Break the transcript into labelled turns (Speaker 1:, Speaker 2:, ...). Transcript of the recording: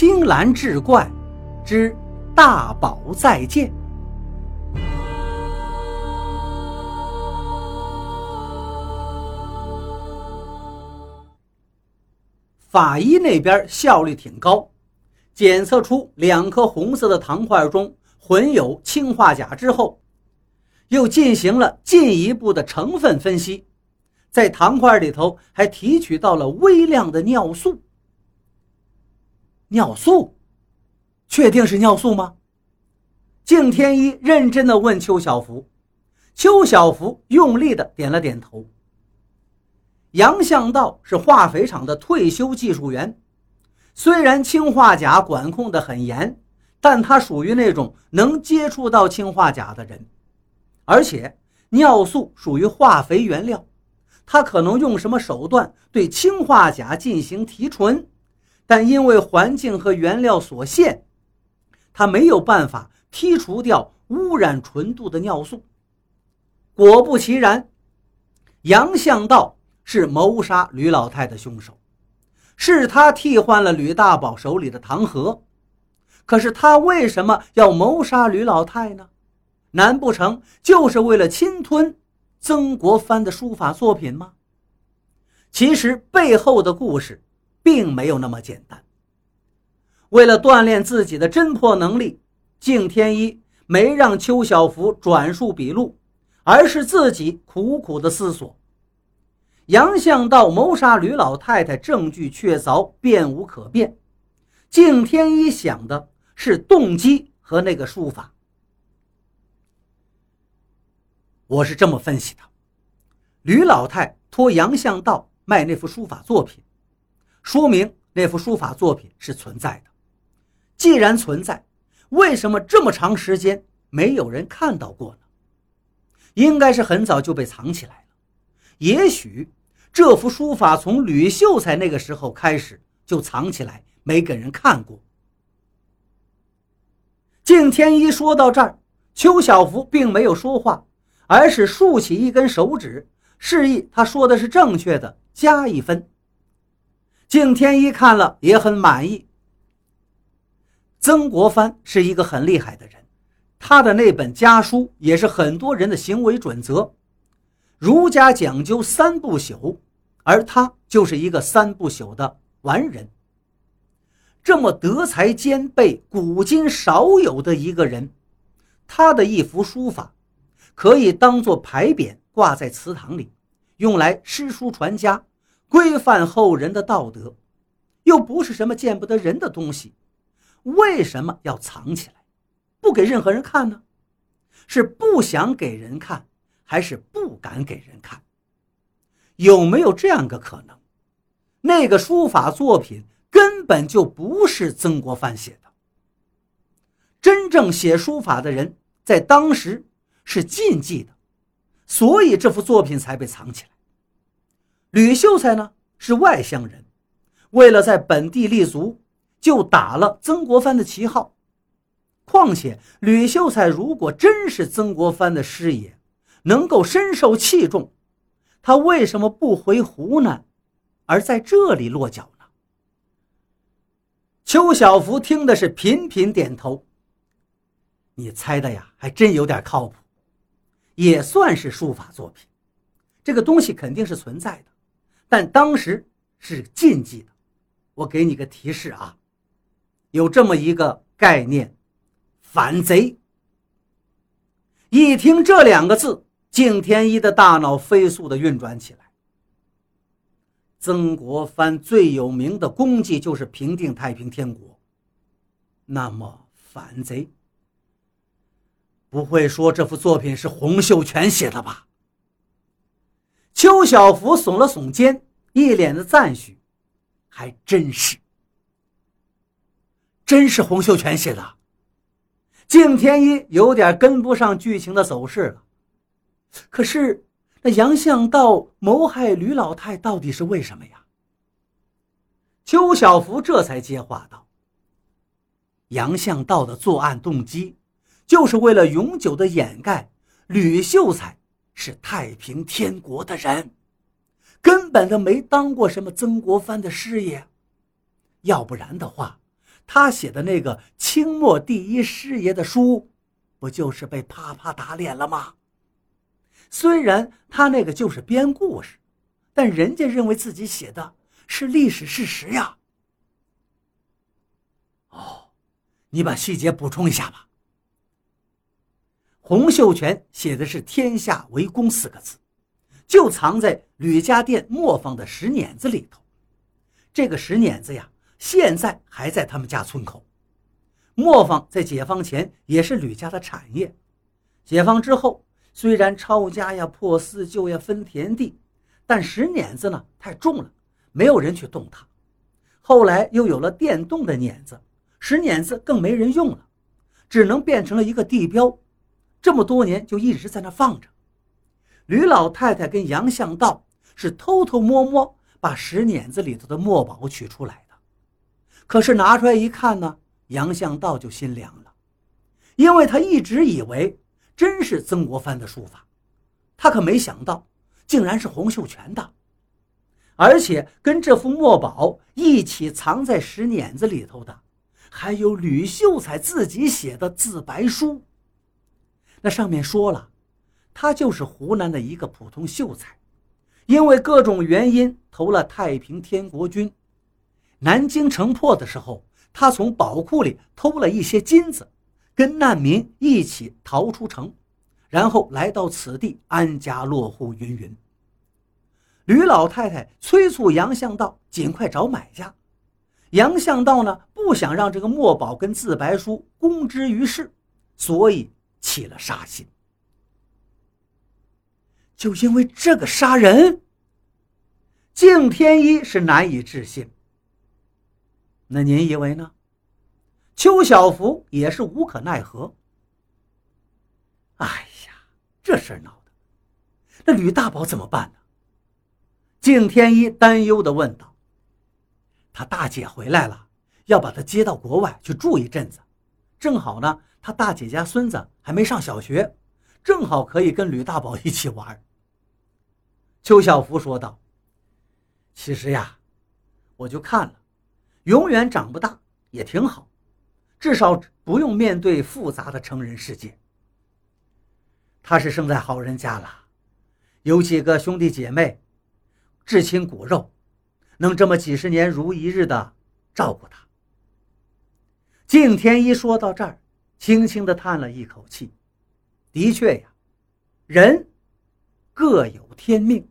Speaker 1: 青蓝志怪之大宝再见。法医那边效率挺高，检测出两颗红色的糖块中混有氰化钾之后，又进行了进一步的成分分析，在糖块里头还提取到了微量的尿素。尿素，确定是尿素吗？敬天一认真的问邱小福，邱小福用力的点了点头。杨向道是化肥厂的退休技术员，虽然氰化钾管控的很严，但他属于那种能接触到氰化钾的人，而且尿素属于化肥原料，他可能用什么手段对氰化钾进行提纯，但因为环境和原料所限，他没有办法剔除掉污染纯度的尿素。果不其然，杨向道。是谋杀吕老太的凶手，是他替换了吕大宝手里的糖盒。可是他为什么要谋杀吕老太呢？难不成就是为了侵吞曾国藩的书法作品吗？其实背后的故事并没有那么简单。为了锻炼自己的侦破能力，敬天一没让邱小福转述笔录，而是自己苦苦的思索。杨向道谋杀吕老太太，证据确凿，辩无可辩。敬天一想的是动机和那个书法。我是这么分析的：吕老太托杨向道卖那幅书法作品，说明那幅书法作品是存在的。既然存在，为什么这么长时间没有人看到过呢？应该是很早就被藏起来了。也许。这幅书法从吕秀才那个时候开始就藏起来，没给人看过。敬天一说到这儿，邱小福并没有说话，而是竖起一根手指，示意他说的是正确的，加一分。敬天一看了也很满意。曾国藩是一个很厉害的人，他的那本家书也是很多人的行为准则。儒家讲究三不朽，而他就是一个三不朽的完人。这么德才兼备、古今少有的一个人，他的一幅书法可以当做牌匾挂在祠堂里，用来诗书传家、规范后人的道德，又不是什么见不得人的东西，为什么要藏起来，不给任何人看呢？是不想给人看？还是不敢给人看，有没有这样个可能？那个书法作品根本就不是曾国藩写的。真正写书法的人在当时是禁忌的，所以这幅作品才被藏起来。吕秀才呢是外乡人，为了在本地立足，就打了曾国藩的旗号。况且吕秀才如果真是曾国藩的师爷，能够深受器重，他为什么不回湖南，而在这里落脚呢？邱小福听的是频频点头。你猜的呀，还真有点靠谱，也算是书法作品。这个东西肯定是存在的，但当时是禁忌的。我给你个提示啊，有这么一个概念：反贼。一听这两个字。敬天一的大脑飞速的运转起来。曾国藩最有名的功绩就是平定太平天国。那么反贼，不会说这幅作品是洪秀全写的吧？邱小福耸了耸肩，一脸的赞许：“还真是，真是洪秀全写的。”敬天一有点跟不上剧情的走势了。可是，那杨向道谋害吕老太到底是为什么呀？邱小福这才接话道：“杨向道的作案动机，就是为了永久的掩盖吕秀才是太平天国的人，根本就没当过什么曾国藩的师爷。要不然的话，他写的那个清末第一师爷的书，不就是被啪啪打脸了吗？虽然他那个就是编故事，但人家认为自己写的是历史事实呀。哦，你把细节补充一下吧。洪秀全写的是“天下为公”四个字，就藏在吕家店磨坊的石碾子里头。这个石碾子呀，现在还在他们家村口。磨坊在解放前也是吕家的产业，解放之后。虽然抄家呀、破四旧呀、分田地，但石碾子呢太重了，没有人去动它。后来又有了电动的碾子，石碾子更没人用了，只能变成了一个地标。这么多年就一直在那放着。吕老太太跟杨向道是偷偷摸摸把石碾子里头的墨宝取出来的，可是拿出来一看呢，杨向道就心凉了，因为他一直以为。真是曾国藩的书法，他可没想到，竟然是洪秀全的，而且跟这幅墨宝一起藏在石碾子里头的，还有吕秀才自己写的自白书。那上面说了，他就是湖南的一个普通秀才，因为各种原因投了太平天国军。南京城破的时候，他从宝库里偷了一些金子。跟难民一起逃出城，然后来到此地安家落户。云云。吕老太太催促杨向道尽快找买家。杨向道呢，不想让这个墨宝跟自白书公之于世，所以起了杀心。就因为这个杀人，敬天一是难以置信。那您以为呢？邱小福也是无可奈何。哎呀，这事儿闹的，那吕大宝怎么办呢？敬天一担忧的问道：“他大姐回来了，要把他接到国外去住一阵子，正好呢，他大姐家孙子还没上小学，正好可以跟吕大宝一起玩。”邱小福说道：“其实呀，我就看了，永远长不大也挺好。”至少不用面对复杂的成人世界。他是生在好人家了，有几个兄弟姐妹，至亲骨肉，能这么几十年如一日的照顾他。敬天一说到这儿，轻轻的叹了一口气。的确呀，人各有天命。